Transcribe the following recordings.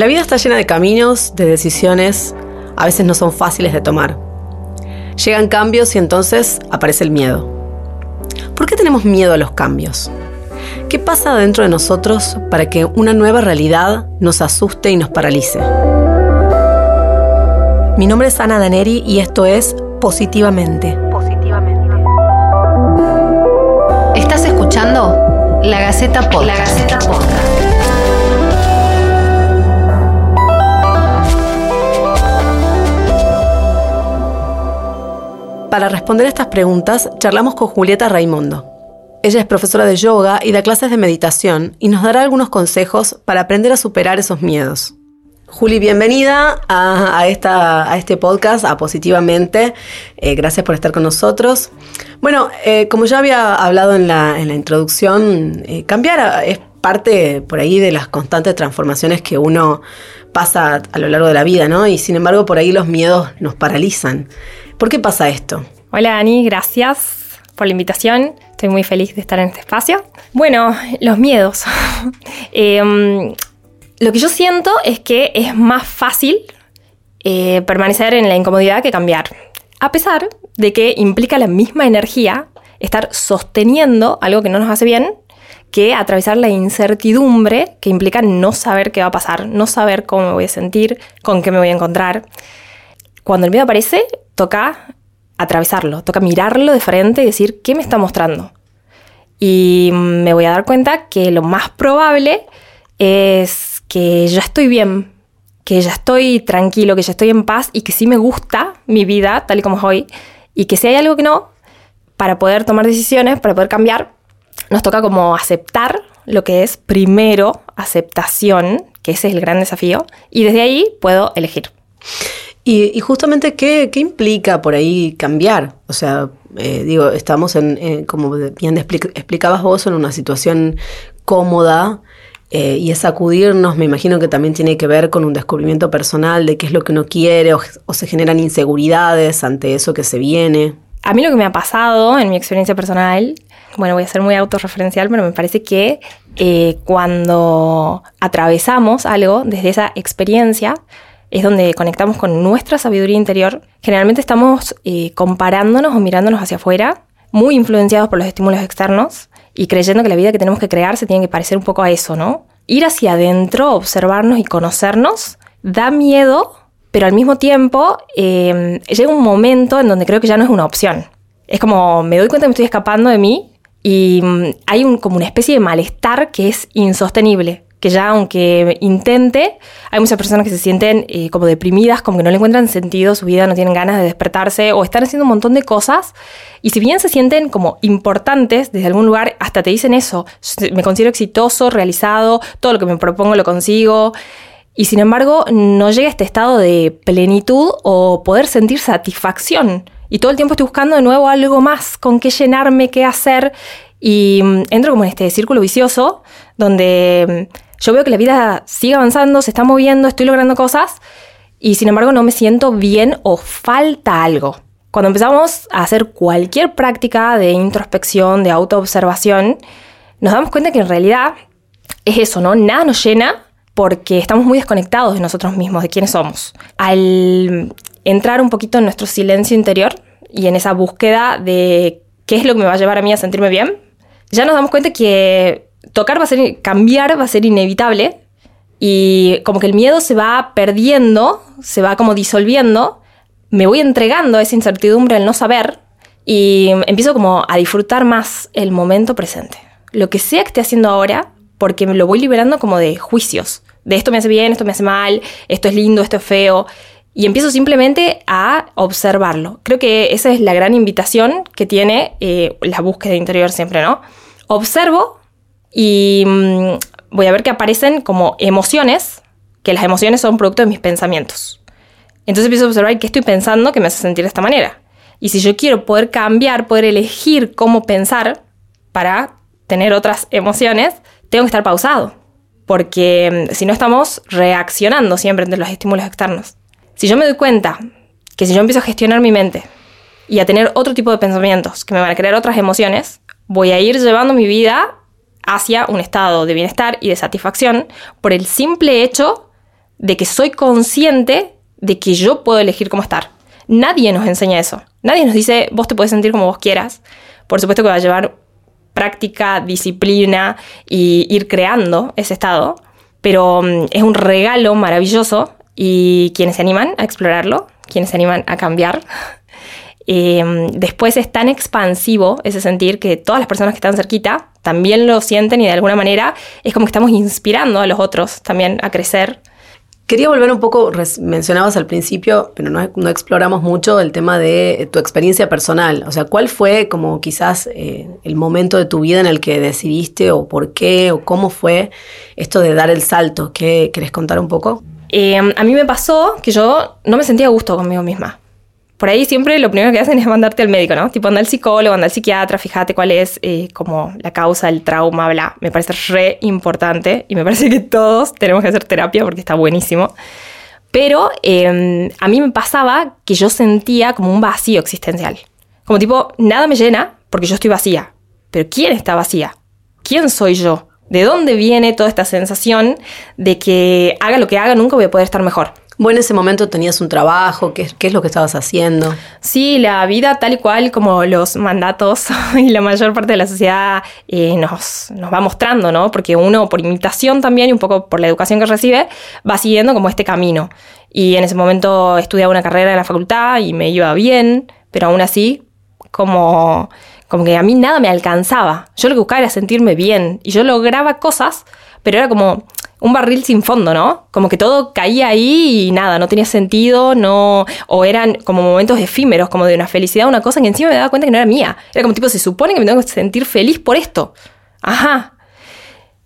La vida está llena de caminos, de decisiones, a veces no son fáciles de tomar. Llegan cambios y entonces aparece el miedo. ¿Por qué tenemos miedo a los cambios? ¿Qué pasa dentro de nosotros para que una nueva realidad nos asuste y nos paralice? Mi nombre es Ana Daneri y esto es Positivamente. Positivamente. ¿Estás escuchando? La Gaceta Podcast. La Gaceta Podcast. Para responder estas preguntas, charlamos con Julieta Raimondo. Ella es profesora de yoga y da clases de meditación y nos dará algunos consejos para aprender a superar esos miedos. Juli, bienvenida a, este podcast, a Positivamente. Eh, gracias por estar con nosotros. Bueno, eh, como ya había hablado en la, introducción, eh, cambiar es parte por ahí de las constantes transformaciones que uno pasa a lo largo de la vida, ¿no? Y sin embargo, por ahí los miedos nos paralizan. ¿Por qué pasa esto? Hola Ani, gracias por la invitación. Estoy muy feliz de estar en este espacio. Bueno, los miedos. Em, lo que yo siento es que es más fácil eh, permanecer en la incomodidad que cambiar. A pesar de que implica la misma energía estar sosteniendo algo que no nos hace bien que atravesar la incertidumbre que implica no saber qué va a pasar, no saber cómo me voy a sentir, con qué me voy a encontrar. Cuando el miedo aparece, toca atravesarlo, toca mirarlo de frente y decir, ¿qué me está mostrando? Y me voy a dar cuenta que lo más probable es que ya estoy bien, que ya estoy tranquilo, que ya estoy en paz y que sí me gusta mi vida tal y como es hoy. Y que si hay algo que no, para poder tomar decisiones, para poder cambiar, nos toca como aceptar lo que es primero aceptación, que ese es el gran desafío, y desde ahí puedo elegir. Y, justamente, ¿qué, implica por ahí cambiar? O sea, eh, digo, estamos en, como bien explicabas vos, en una situación cómoda eh, y es sacudirnos, me imagino que también tiene que ver con un descubrimiento personal de qué es lo que uno quiere o, se generan inseguridades ante eso que se viene. A mí lo que me ha pasado en mi experiencia personal, bueno, voy a ser muy autorreferencial, pero me parece que eh, cuando atravesamos algo desde esa experiencia, es donde conectamos con nuestra sabiduría interior. Generalmente estamos eh, comparándonos o mirándonos hacia afuera, muy influenciados por los estímulos externos y creyendo que la vida que tenemos que crear se tiene que parecer un poco a eso, ¿no? Ir hacia adentro, observarnos y conocernos da miedo, pero al mismo tiempo em, llega un momento en donde creo que ya no es una opción. Es como me doy cuenta que me estoy escapando de mí y mm, hay un, como una especie de malestar que es insostenible que ya aunque intente, hay muchas personas que se sienten eh, como deprimidas, como que no le encuentran sentido su vida, no tienen ganas de despertarse o están haciendo un montón de cosas. Y si bien se sienten como importantes desde algún lugar, hasta te dicen eso, me considero exitoso, realizado, todo lo que me propongo lo consigo. Y sin embargo, no llega a este estado de plenitud o poder sentir satisfacción. Y todo el tiempo estoy buscando de nuevo algo más, con qué llenarme, qué hacer. Y mm, entro como en este círculo vicioso donde mm, yo veo que la vida sigue avanzando, se está moviendo, estoy logrando cosas y sin embargo no me siento bien o falta algo. Cuando empezamos a hacer cualquier práctica de introspección, de autoobservación, nos damos cuenta que en realidad es eso, ¿no? Nada nos llena porque estamos muy desconectados de nosotros mismos, de quiénes somos. Al entrar un poquito en nuestro silencio interior y en esa búsqueda de qué es lo que me va a llevar a mí a sentirme bien, ya nos damos cuenta que tocar va a ser, cambiar va a ser inevitable y como que el miedo se va perdiendo, se va como disolviendo, me voy entregando a esa incertidumbre al no saber y empiezo como a disfrutar más el momento presente. Lo que sea que esté haciendo ahora, porque me lo voy liberando como de juicios, de esto me hace bien, esto me hace mal, esto es lindo, esto es feo, y empiezo simplemente a observarlo. Creo que esa es la gran invitación que tiene eh, la búsqueda interior siempre, ¿no? Observo y mm, voy a ver que aparecen como emociones, que las emociones son producto de mis pensamientos. Entonces empiezo a observar qué estoy pensando que me hace sentir de esta manera. Y si yo quiero poder cambiar, poder elegir cómo pensar para tener otras emociones, tengo que estar pausado. Porque mm, si no estamos reaccionando siempre ante los estímulos externos. Si yo me doy cuenta que si yo empiezo a gestionar mi mente y a tener otro tipo de pensamientos que me van a crear otras emociones, voy a ir llevando mi vida hacia un estado de bienestar y de satisfacción por el simple hecho de que soy consciente de que yo puedo elegir cómo estar. Nadie nos enseña eso. Nadie nos dice, vos te puedes sentir como vos quieras. Por supuesto que va a llevar práctica, disciplina y ir creando ese estado, pero mm, es un regalo maravilloso y quienes se animan a explorarlo, quienes se animan a cambiar, eh, después es tan expansivo ese sentir que todas las personas que están cerquita también lo sienten y de alguna manera es como que estamos inspirando a los otros también a crecer. Quería volver un poco, mencionabas al principio, pero no, exploramos mucho el tema de tu experiencia personal. O sea, ¿cuál fue como quizás eh, el momento de tu vida en el que decidiste o por qué o cómo fue esto de dar el salto? ¿Qué, ¿Querés contar un poco? Eh, a mí me pasó que yo no me sentía a gusto conmigo misma por ahí siempre lo primero que hacen es mandarte al médico, ¿no? Tipo, anda al psicólogo, anda al psiquiatra, fíjate cuál es eh, como la causa del trauma, bla. Me parece re importante y me parece que todos tenemos que hacer terapia porque está buenísimo. Pero em, a mí me pasaba que yo sentía como un vacío existencial. Como tipo, nada me llena porque yo estoy vacía. Pero ¿quién está vacía? ¿Quién soy yo? ¿De dónde viene toda esta sensación de que haga lo que haga nunca voy a poder estar mejor? ¿Vos en ese momento tenías un trabajo? ¿Qué, es lo que estabas haciendo? Sí, la vida tal y cual como los mandatos y la mayor parte de la sociedad eh, nos, nos va mostrando, ¿no? Porque uno por imitación también y un poco por la educación que recibe va siguiendo como este camino. Y en ese momento estudiaba una carrera en la facultad y me iba bien, pero aún así como, como que a mí nada me alcanzaba. Yo lo que buscaba era sentirme bien y yo lograba cosas, pero era como un barril sin fondo, ¿no? Como que todo caía ahí y nada, no tenía sentido, no, o eran como momentos efímeros, como de una felicidad, una cosa que encima me daba cuenta que no era mía. Era como tipo, se supone que me tengo que sentir feliz por esto. Ajá.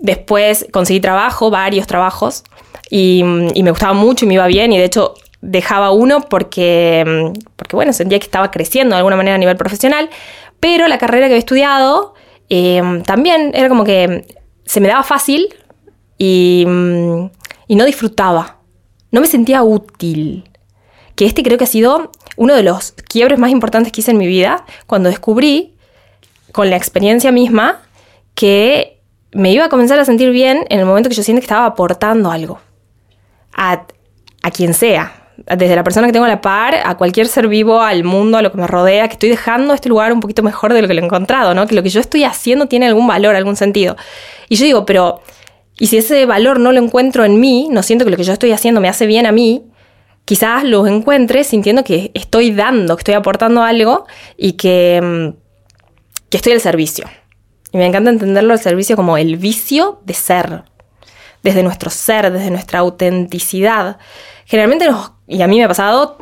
Después conseguí trabajo, varios trabajos, y, me gustaba mucho y me iba bien, y de hecho dejaba uno porque, porque, bueno, sentía que estaba creciendo de alguna manera a nivel profesional, pero la carrera que había estudiado eh, también era como que se me daba fácil, Mm, y, no disfrutaba, no me sentía útil. Que este creo que ha sido uno de los quiebres más importantes que hice en mi vida, cuando descubrí, con la experiencia misma, que me iba a comenzar a sentir bien en el momento que yo siento que estaba aportando algo. A, a quien sea, desde la persona que tengo a la par, a cualquier ser vivo, al mundo, a lo que me rodea, que estoy dejando este lugar un poquito mejor de lo que lo he encontrado, ¿no? Que lo que yo estoy haciendo tiene algún valor, algún sentido. Y yo digo, pero y si ese valor no lo encuentro en mí, no siento que lo que yo estoy haciendo me hace bien a mí, quizás lo encuentre sintiendo que estoy dando, que estoy aportando algo y que, mm, que estoy al servicio. Y me encanta entenderlo al servicio como el vicio de ser, desde nuestro ser, desde nuestra autenticidad. Generalmente nos, y a mí me ha pasado,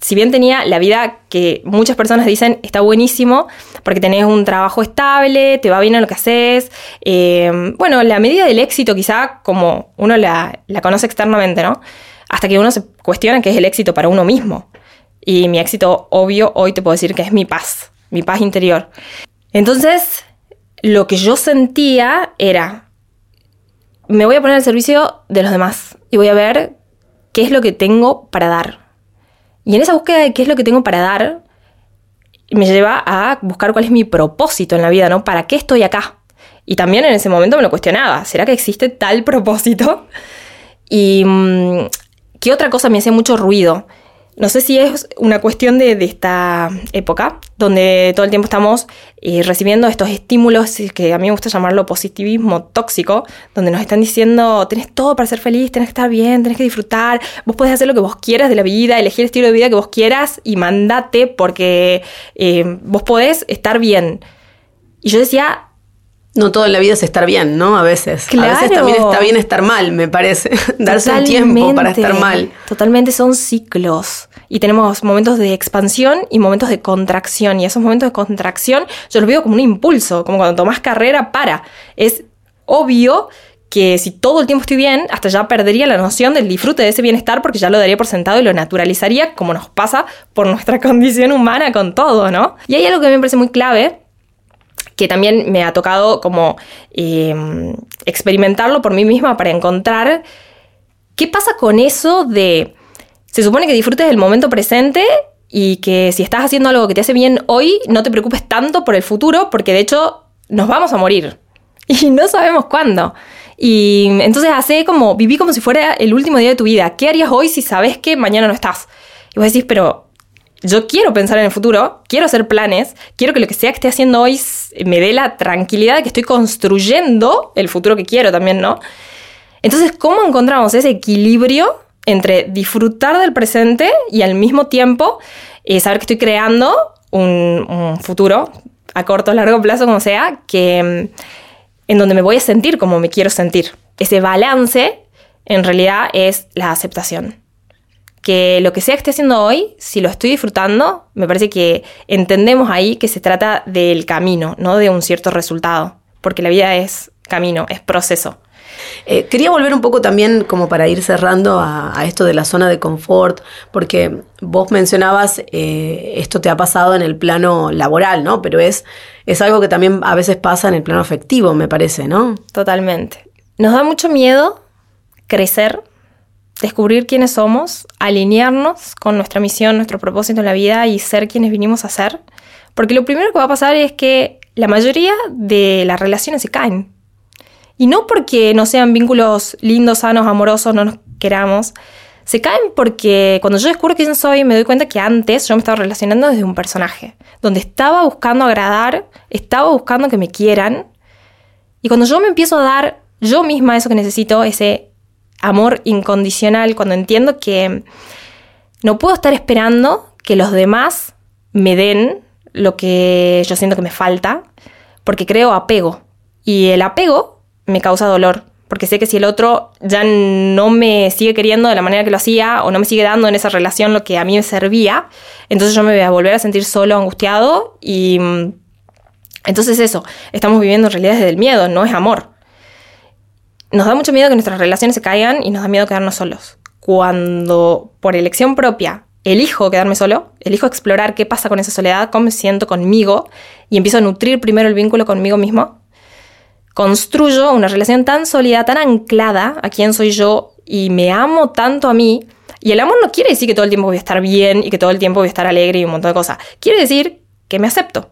si bien tenía la vida que muchas personas dicen está buenísimo, porque tenés un trabajo estable, te va bien en lo que haces, eh, bueno, la medida del éxito quizá como uno la, la conoce externamente, ¿no? Hasta que uno se cuestiona qué es el éxito para uno mismo. Y mi éxito, obvio, hoy te puedo decir que es mi paz, mi paz interior. Entonces, lo que yo sentía era, me voy a poner al servicio de los demás y voy a ver qué es lo que tengo para dar y en esa búsqueda de qué es lo que tengo para dar, me lleva a buscar cuál es mi propósito en la vida, ¿no? ¿Para qué estoy acá? Y también en ese momento me lo cuestionaba, ¿será que existe tal propósito? Y mm, qué otra cosa me hacía mucho ruido. No sé si es una cuestión de, esta época, donde todo el tiempo estamos eh, recibiendo estos estímulos que a mí me gusta llamarlo positivismo tóxico, donde nos están diciendo, tenés todo para ser feliz, tenés que estar bien, tenés que disfrutar, vos podés hacer lo que vos quieras de la vida, elegir el estilo de vida que vos quieras y mandate porque eh, vos podés estar bien. Y yo decía, no todo en la vida es estar bien, ¿no? A veces. A veces también está bien estar mal, me parece. Darse un tiempo para estar mal. Totalmente son ciclos. Y tenemos momentos de expansión y momentos de contracción. Y esos momentos de contracción yo los veo como un impulso, como cuando tomas carrera, para. Es obvio que si todo el tiempo estoy bien, hasta ya perdería la noción del disfrute de ese bienestar porque ya lo daría por sentado y lo naturalizaría como nos pasa por nuestra condición humana con todo, ¿no? Y hay algo que me parece muy clave que también me ha tocado como eh, experimentarlo por mí misma para encontrar qué pasa con eso de, se supone que disfrutes del momento presente y que si estás haciendo algo que te hace bien hoy, no te preocupes tanto por el futuro, porque de hecho nos vamos a morir y no sabemos cuándo. Y entonces hace como, viví como si fuera el último día de tu vida. ¿Qué harías hoy si sabes que mañana no estás? Y vos decís, pero yo quiero pensar en el futuro, quiero hacer planes, quiero que lo que sea que esté haciendo hoy me dé la tranquilidad de que estoy construyendo el futuro que quiero también, ¿no? Entonces, ¿cómo encontramos ese equilibrio entre disfrutar del presente y al mismo tiempo eh, saber que estoy creando un, un futuro a corto o largo plazo, como sea, que en donde me voy a sentir como me quiero sentir. Ese balance en realidad es la aceptación. Que lo que sea que esté haciendo hoy, si lo estoy disfrutando, me parece que entendemos ahí que se trata del camino, no de un cierto resultado. Porque la vida es camino, es proceso. Eh, quería volver un poco también como para ir cerrando a, esto de la zona de confort, porque vos mencionabas, eh, esto te ha pasado en el plano laboral, ¿no? Pero es, es algo que también a veces pasa en el plano afectivo, me parece, ¿no? Totalmente. Nos da mucho miedo crecer, descubrir quiénes somos, alinearnos con nuestra misión, nuestro propósito en la vida y ser quienes vinimos a ser. Porque lo primero que va a pasar es que la mayoría de las relaciones se caen. Y no porque no sean vínculos lindos, sanos, amorosos, no nos queramos. Se caen porque cuando yo descubro quién soy, me doy cuenta que antes yo me estaba relacionando desde un personaje, donde estaba buscando agradar, estaba buscando que me quieran. Y cuando yo me empiezo a dar yo misma eso que necesito, ese amor incondicional, cuando entiendo que no puedo estar esperando que los demás me den lo que yo siento que me falta, porque creo apego. Y el apego me causa dolor, porque sé que si el otro ya no me sigue queriendo de la manera que lo hacía o no me sigue dando en esa relación lo que a mí me servía, entonces yo me voy a volver a sentir solo, angustiado y mm, entonces eso, estamos viviendo en realidad desde el miedo, no es amor. Nos da mucho miedo que nuestras relaciones se caigan y nos da miedo quedarnos solos. Cuando por elección propia elijo quedarme solo, elijo explorar qué pasa con esa soledad, cómo me siento conmigo y empiezo a nutrir primero el vínculo conmigo mismo, construyo una relación tan sólida, tan anclada a quién soy yo y me amo tanto a mí. Y el amor no quiere decir que todo el tiempo voy a estar bien y que todo el tiempo voy a estar alegre y un montón de cosas. Quiere decir que me acepto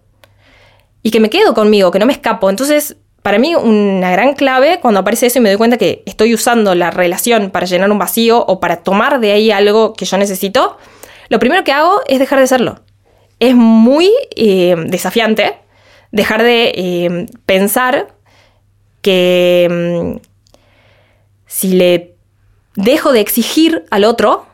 y que me quedo conmigo, que no me escapo. Entonces, para mí una gran clave cuando aparece eso y me doy cuenta que estoy usando la relación para llenar un vacío o para tomar de ahí algo que yo necesito, lo primero que hago es dejar de serlo. Es muy eh, desafiante dejar de eh, pensar que mm, si le dejo de exigir al otro,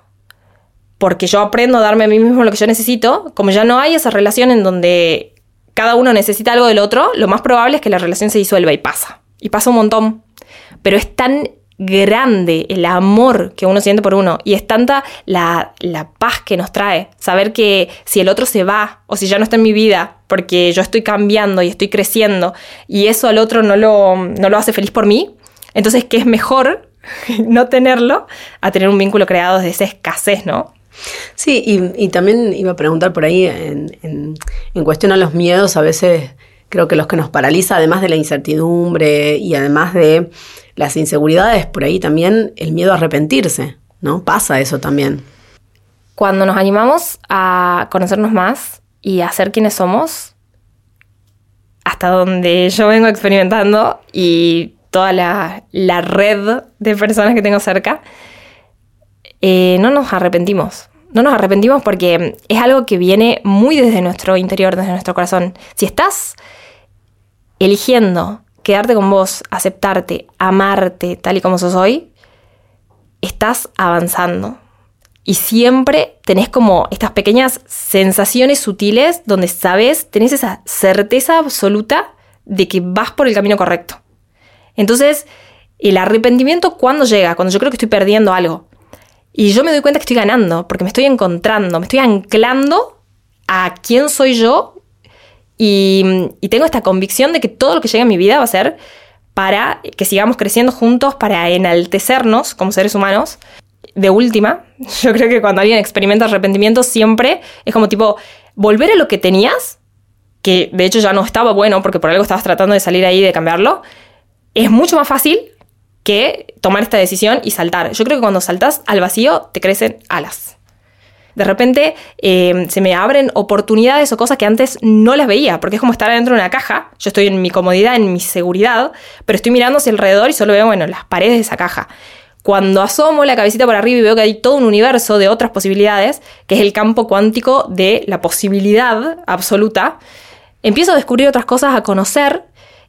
porque yo aprendo a darme a mí mismo lo que yo necesito, como ya no hay esa relación en donde cada uno necesita algo del otro, lo más probable es que la relación se disuelva y pasa. Y pasa un montón. Pero es tan grande el amor que uno siente por uno y es tanta la, la, paz que nos trae saber que si el otro se va o si ya no está en mi vida porque yo estoy cambiando y estoy creciendo y eso al otro no lo, no lo hace feliz por mí, entonces que es mejor no tenerlo a tener un vínculo creado desde esa escasez, ¿no? Sí, y, también iba a preguntar por ahí en, en, en cuestión a los miedos, a veces creo que los que nos paraliza, además de la incertidumbre y además de las inseguridades, por ahí también el miedo a arrepentirse, ¿no? Pasa eso también. Cuando nos animamos a conocernos más y a ser quienes somos, hasta donde yo vengo experimentando y toda la, red de personas que tengo cerca, eh, no nos arrepentimos. No nos arrepentimos porque es algo que viene muy desde nuestro interior, desde nuestro corazón. Si estás eligiendo quedarte con vos, aceptarte, amarte tal y como sos hoy, estás avanzando. Y siempre tenés como estas pequeñas sensaciones sutiles donde sabes, tenés esa certeza absoluta de que vas por el camino correcto. Entonces, el arrepentimiento cuando llega, cuando yo creo que estoy perdiendo algo. Y yo me doy cuenta que estoy ganando, porque me estoy encontrando, me estoy anclando a quién soy yo y, tengo esta convicción de que todo lo que llega a mi vida va a ser para que sigamos creciendo juntos, para enaltecernos como seres humanos. De última, yo creo que cuando alguien experimenta arrepentimiento siempre es como tipo volver a lo que tenías, que de hecho ya no estaba bueno porque por algo estabas tratando de salir ahí de cambiarlo, es mucho más fácil que tomar esta decisión y saltar. Yo creo que cuando saltas al vacío te crecen alas. De repente eh, se me abren oportunidades o cosas que antes no las veía, porque es como estar dentro de una caja. Yo estoy en mi comodidad, en mi seguridad, pero estoy mirando hacia alrededor y solo veo, bueno, las paredes de esa caja. Cuando asomo la cabecita por arriba y veo que hay todo un universo de otras posibilidades, que es el campo cuántico de la posibilidad absoluta, empiezo a descubrir otras cosas, a conocer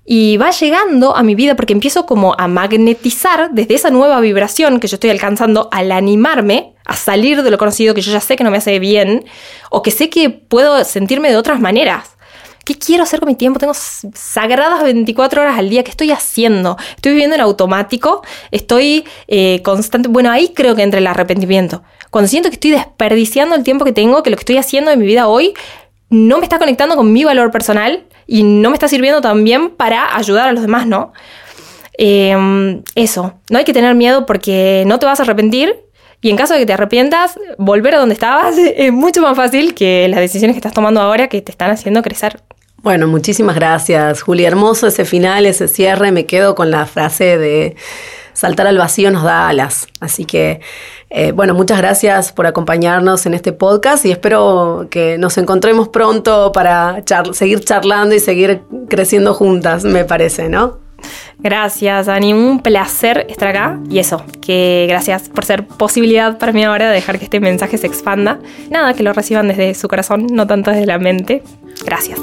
y va llegando a mi vida porque empiezo como a magnetizar desde esa nueva vibración que yo estoy alcanzando al animarme a salir de lo conocido que yo ya sé que no me hace bien o que sé que puedo sentirme de otras maneras. ¿Qué quiero hacer con mi tiempo? Tengo sagradas 24 horas al día. ¿Qué estoy haciendo? Estoy viviendo en automático. Estoy eh, constante. Bueno, ahí creo que entra el arrepentimiento. Cuando siento que estoy desperdiciando el tiempo que tengo, que lo que estoy haciendo en mi vida hoy no me está conectando con mi valor personal y no me está sirviendo también para ayudar a los demás, ¿no? Em, eso, no hay que tener miedo porque no te vas a arrepentir y en caso de que te arrepientas, volver a donde estabas es mucho más fácil que las decisiones que estás tomando ahora que te están haciendo crecer. Bueno, muchísimas gracias, Julia. Hermoso ese final, ese cierre. Me quedo con la frase de saltar al vacío nos da alas. Así que, eh, bueno, muchas gracias por acompañarnos en este podcast y espero que nos encontremos pronto para seguir charlando y seguir creciendo juntas, me parece, ¿no? Gracias, Ani. Un placer estar acá. Y eso, que gracias por ser posibilidad para mí ahora de dejar que este mensaje se expanda. Nada, que lo reciban desde su corazón, no tanto desde la mente. Gracias.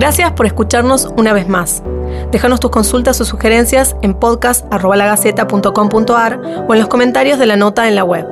Gracias por escucharnos una vez más. Déjanos tus consultas o sugerencias en podcast.lagaceta.com.ar o en los comentarios de la nota en la web.